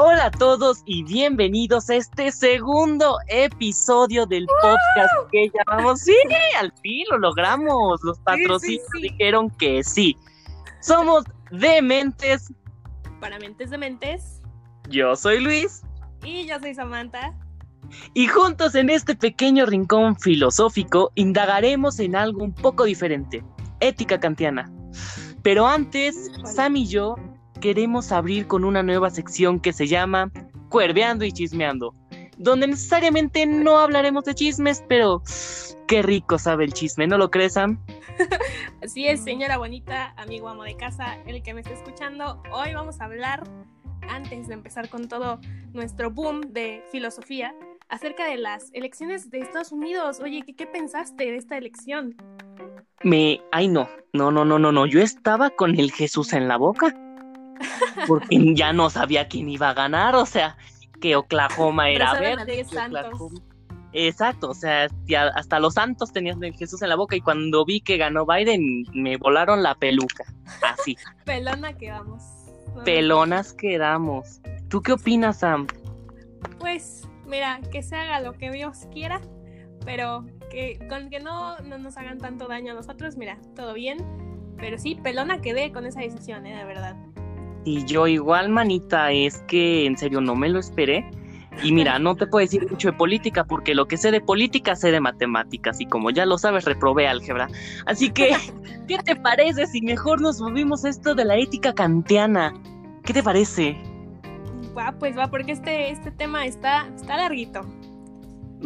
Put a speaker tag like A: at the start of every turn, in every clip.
A: Hola a todos y bienvenidos a este segundo episodio del podcast que llamamos. Sí, al fin lo logramos. Los patrocinios dijeron que sí. Somos Dementes.
B: Para Mentes Dementes.
A: Yo soy Luis.
B: Y yo soy Samantha.
A: Y juntos en este pequeño rincón filosófico indagaremos en algo un poco diferente, ética kantiana. Pero antes, Sam y yo queremos abrir con una nueva sección que se llama Cuerveando y Chismeando, donde necesariamente no hablaremos de chismes, pero qué rico sabe el chisme, ¿no lo crees, Sam?
B: Así es, señora bonita, amigo amo de casa, el que me está escuchando, hoy vamos a hablar, antes de empezar con todo nuestro boom de filosofía, acerca de las elecciones de Estados Unidos. Oye, ¿qué, qué pensaste de esta elección?
A: Me... Ay, no, no, no, no, no, no, yo estaba con el Jesús en la boca porque ya no sabía quién iba a ganar, o sea, que Oklahoma era verde. Exacto, o sea, hasta los santos tenían el Jesús en la boca y cuando vi que ganó Biden me volaron la peluca, así.
B: Pelona quedamos.
A: Pelonas quedamos. ¿Tú qué opinas, Sam?
B: Pues, mira, que se haga lo que Dios quiera, pero que con que no, no nos hagan tanto daño a nosotros, mira, todo bien. Pero sí, pelona quedé con esa decisión, ¿eh? de verdad.
A: Y yo igual, manita, es que en serio no me lo esperé. Y mira, no te puedo decir mucho de política porque lo que sé de política sé de matemáticas y como ya lo sabes reprobé álgebra. Así que, ¿qué te parece si mejor nos movimos esto de la ética kantiana? ¿Qué te parece?
B: Va, pues va, porque este, este tema está, está larguito.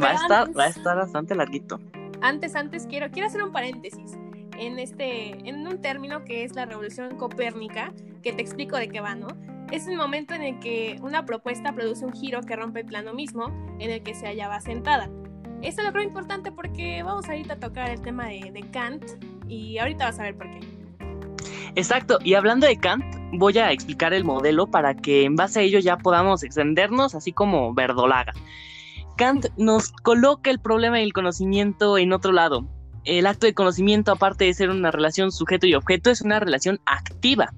A: Va a, estar, va a estar bastante larguito.
B: Antes, antes quiero, quiero hacer un paréntesis en, este, en un término que es la revolución copérnica, que te explico de qué va, ¿no? Es el momento en el que una propuesta produce un giro que rompe el plano mismo en el que se hallaba sentada. Esto lo creo importante porque vamos ahorita a tocar el tema de, de Kant y ahorita vas a ver por qué.
A: Exacto, y hablando de Kant, voy a explicar el modelo para que en base a ello ya podamos extendernos así como verdolaga. Kant nos coloca el problema del conocimiento en otro lado, el acto de conocimiento, aparte de ser una relación sujeto y objeto, es una relación activa.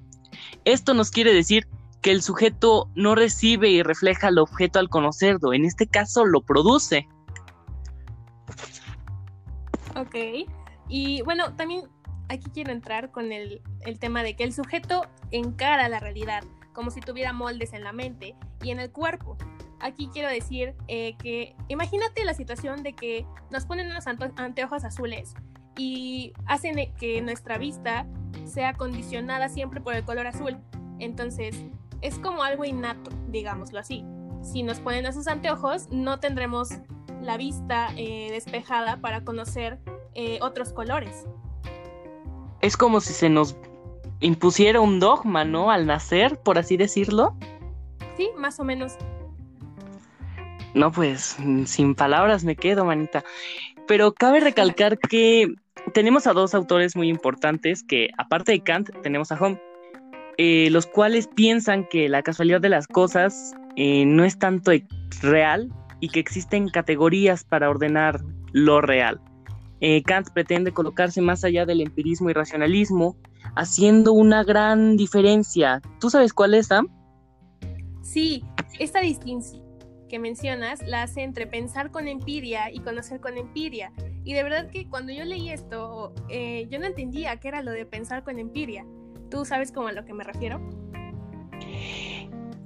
A: Esto nos quiere decir que el sujeto no recibe y refleja al objeto al conocerlo, en este caso lo produce.
B: Ok, y bueno, también aquí quiero entrar con el, el tema de que el sujeto encara la realidad como si tuviera moldes en la mente y en el cuerpo aquí quiero decir eh, que imagínate la situación de que nos ponen unos anteojos azules y hacen que nuestra vista sea condicionada siempre por el color azul. Entonces, es como algo innato, digámoslo así. Si nos ponen esos anteojos, no tendremos la vista eh, despejada para conocer eh, otros colores.
A: Es como si se nos impusiera un dogma, ¿no? Al nacer, por así decirlo.
B: Sí, más o menos.
A: No, pues sin palabras me quedo, manita. Pero cabe recalcar que tenemos a dos autores muy importantes que, aparte de Kant, tenemos a Home, eh, los cuales piensan que la casualidad de las cosas eh, no es tanto real y que existen categorías para ordenar lo real. Eh, Kant pretende colocarse más allá del empirismo y racionalismo, haciendo una gran diferencia. ¿Tú sabes cuál es, Sam?
B: Sí, esta distinción mencionas la hace entre pensar con empiria y conocer con empiria. Y de verdad que cuando yo leí esto, eh, yo no entendía qué era lo de pensar con empiria. ¿Tú sabes cómo a lo que me refiero?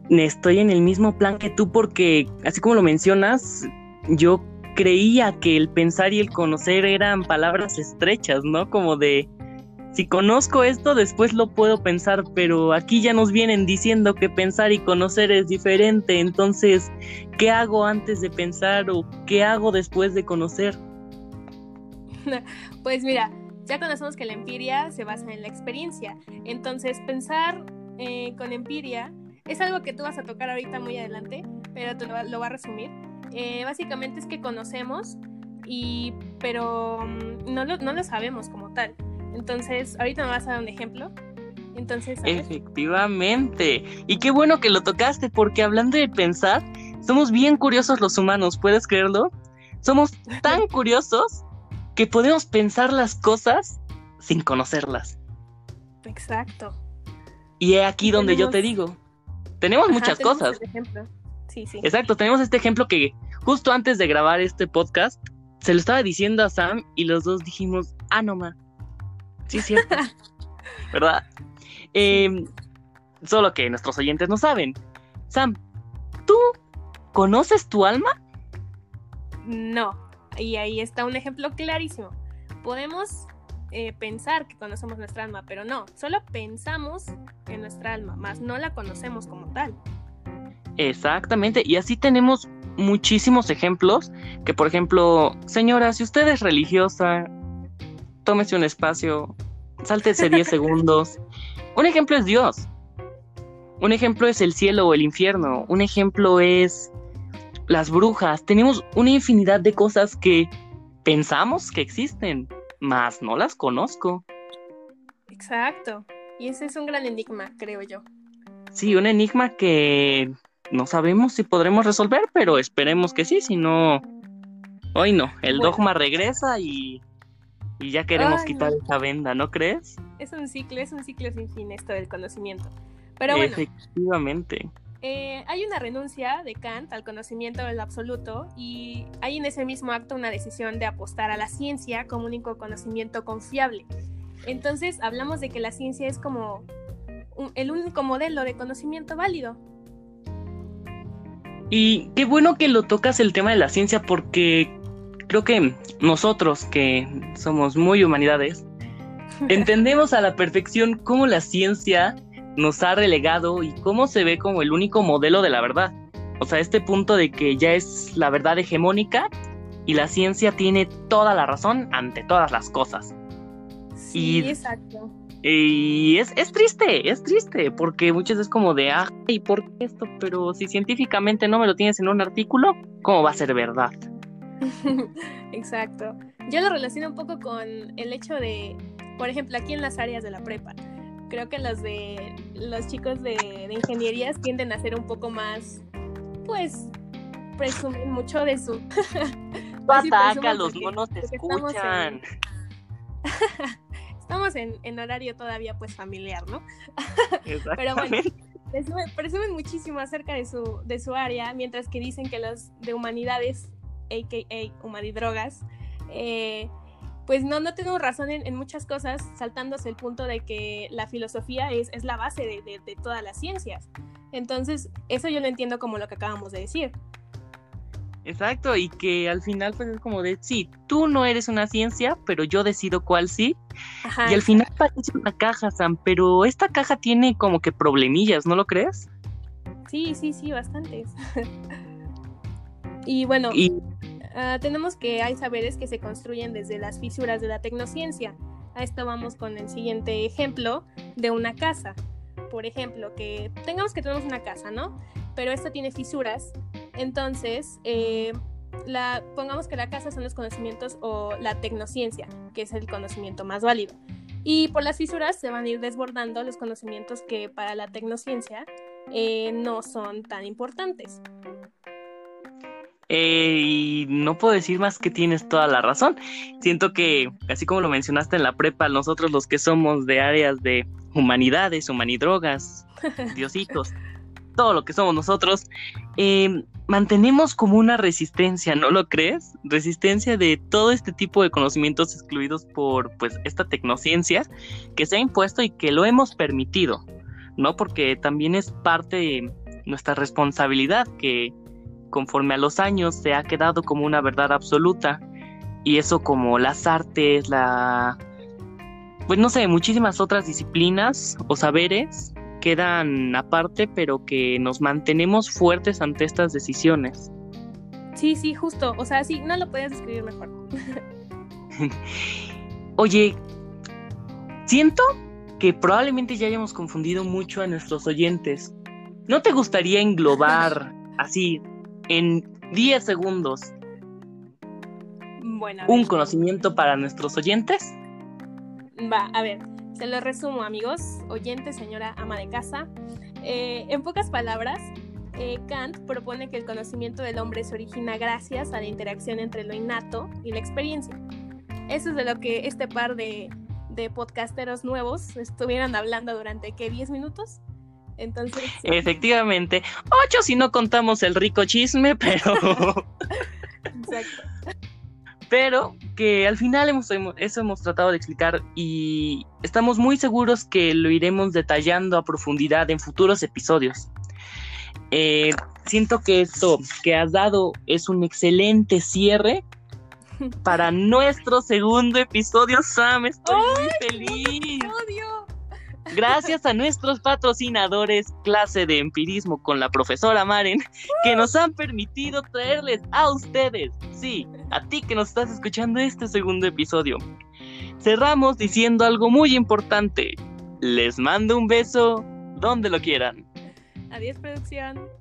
A: Estoy en el mismo plan que tú porque, así como lo mencionas, yo creía que el pensar y el conocer eran palabras estrechas, ¿no? Como de si conozco esto, después lo puedo pensar, pero aquí ya nos vienen diciendo que pensar y conocer es diferente, entonces, ¿qué hago antes de pensar o qué hago después de conocer?
B: Pues mira, ya conocemos que la empiria se basa en la experiencia, entonces pensar eh, con empiria es algo que tú vas a tocar ahorita muy adelante, pero te lo, lo va a resumir. Eh, básicamente es que conocemos, y, pero mm, no no lo sabemos como tal. Entonces, ahorita me vas a dar un ejemplo. Entonces,
A: efectivamente. Y qué bueno que lo tocaste, porque hablando de pensar, somos bien curiosos los humanos, ¿puedes creerlo? Somos tan curiosos que podemos pensar las cosas sin conocerlas.
B: Exacto.
A: Y es aquí donde yo te digo, Tenemos muchas cosas.
B: Sí, sí.
A: Exacto, tenemos este ejemplo que justo antes de grabar este podcast se lo estaba diciendo a Sam y los dos dijimos, ah, no, ma. Sí, es cierto. ¿Verdad? Em, solo que nuestros oyentes no saben. Sam, ¿tú conoces tu alma?
B: No. Y ahí está un ejemplo clarísimo. Podemos eh, pensar que conocemos nuestra alma, pero no, solo pensamos en nuestra alma, más no la conocemos como tal.
A: Exactamente, y así tenemos muchísimos ejemplos que, por ejemplo, señora, si usted es religiosa, tómese un espacio, sáltese 10 segundos. Un ejemplo es Dios. Un ejemplo es el cielo o el infierno. Un ejemplo es las brujas. Tenemos una infinidad de cosas que pensamos que existen, mas no las conozco.
B: Exacto. Y ese es un gran enigma, creo yo.
A: Sí, un enigma que no sabemos si podremos resolver, pero esperemos que sí, si no, hoy no, el dogma regresa y, y ya queremos quitar esa venda, ¿no crees?
B: Es un ciclo, es un ciclo sin fin esto del conocimiento. Pero bueno.
A: Efectivamente.
B: Eh, hay una renuncia de Kant al conocimiento del absoluto y hay en ese mismo acto una decisión de apostar a la ciencia como único conocimiento confiable. Entonces hablamos de que la ciencia es como el único modelo de conocimiento válido.
A: Y qué bueno que lo tocas el tema de la ciencia porque creo que nosotros que somos muy humanidades entendemos a la perfección cómo la ciencia nos ha relegado y cómo se ve como el único modelo de la verdad. O sea, este punto de que ya es la verdad hegemónica y la ciencia tiene toda la razón ante todas las cosas.
B: Sí, exacto.
A: Y es, es triste, es triste, porque muchas veces como de, ah, ¿y por qué esto? Pero si científicamente no me lo tienes en un artículo, ¿cómo va a ser verdad?
B: Exacto. Yo lo relaciono un poco con el hecho de, por ejemplo, aquí en las áreas de la prepa, creo que los de los chicos de, de ingenierías tienden a ser un poco más, pues, presumen mucho de su...
A: Ataca, los monos te escuchan.
B: estamos en, horario todavía pues familiar, ¿no? Pero bueno, presumen, muchísimo acerca de su, de su área, mientras que dicen que los de humanidades, a.k.a. humanidrogas, eh, pues no, no tengo razón en, muchas cosas, saltándose el punto de que la filosofía es, es la base de, de, todas las ciencias. Entonces, eso yo lo entiendo como lo que acabamos de decir.
A: Exacto, y que al final pues es como de, sí, tú no eres una ciencia, pero yo decido cuál sí. y al final parece una caja, Sam, pero esta caja tiene como que problemillas, ¿no lo crees?
B: Sí, sí, sí, bastantes. y bueno, ah, tenemos que hay saberes que se construyen desde las fisuras de la tecnociencia. A esto vamos con el siguiente ejemplo de una casa. Por ejemplo, que tengamos que tenemos una casa, ¿no? Pero esta tiene fisuras entonces, eh, la, pongamos que la casa son los conocimientos o la tecnociencia, que es el conocimiento más válido. Y por las fisuras se van a ir desbordando los conocimientos que para la tecnociencia eh, no son tan importantes.
A: Eh, y no puedo decir más que tienes toda la razón. Siento que, así como lo mencionaste en la prepa, nosotros los que somos de áreas de humanidades, humanidrogas, diositos, todo lo que somos nosotros, eh, mantenemos como una resistencia, ¿no lo crees? Resistencia de todo este tipo de conocimientos excluidos por pues esta tecnociencia que se ha impuesto y que lo hemos permitido, ¿no? Porque también es parte de nuestra responsabilidad que conforme a los años se ha quedado como una verdad absoluta y eso como las artes, la pues no sé, muchísimas otras disciplinas o saberes quedan aparte, pero que nos mantenemos fuertes ante estas decisiones.
B: Sí, sí, justo. O sea, sí, no lo puedes escribir mejor.
A: Oye, siento que probablemente ya hayamos confundido mucho a nuestros oyentes. ¿No te gustaría englobar así en 10 segundos un conocimiento para nuestros oyentes?
B: Va, a ver. Se lo resumo, amigos, oyentes, señora ama de casa. Eh, en pocas palabras, eh, Kant propone que el conocimiento del hombre se origina gracias a la interacción entre lo innato y la experiencia. Eso es de lo que este par de, podcasteros nuevos estuvieran hablando durante, ¿qué? ¿10 minutos? Entonces.
A: Efectivamente, ocho si no contamos el rico chisme, pero.
B: Exacto.
A: Pero que al final hemos, eso hemos tratado de explicar y estamos muy seguros que lo iremos detallando a profundidad en futuros episodios. Eh, siento que esto que has dado es un excelente cierre para nuestro segundo episodio, Sam. Estoy muy feliz. Gracias a nuestros patrocinadores, clase de empirismo con la profesora Maren, que nos han permitido traerles a ustedes, sí, a ti que nos estás escuchando este segundo episodio. Cerramos diciendo algo muy importante. Les mando un beso donde lo quieran.
B: Adiós, producción.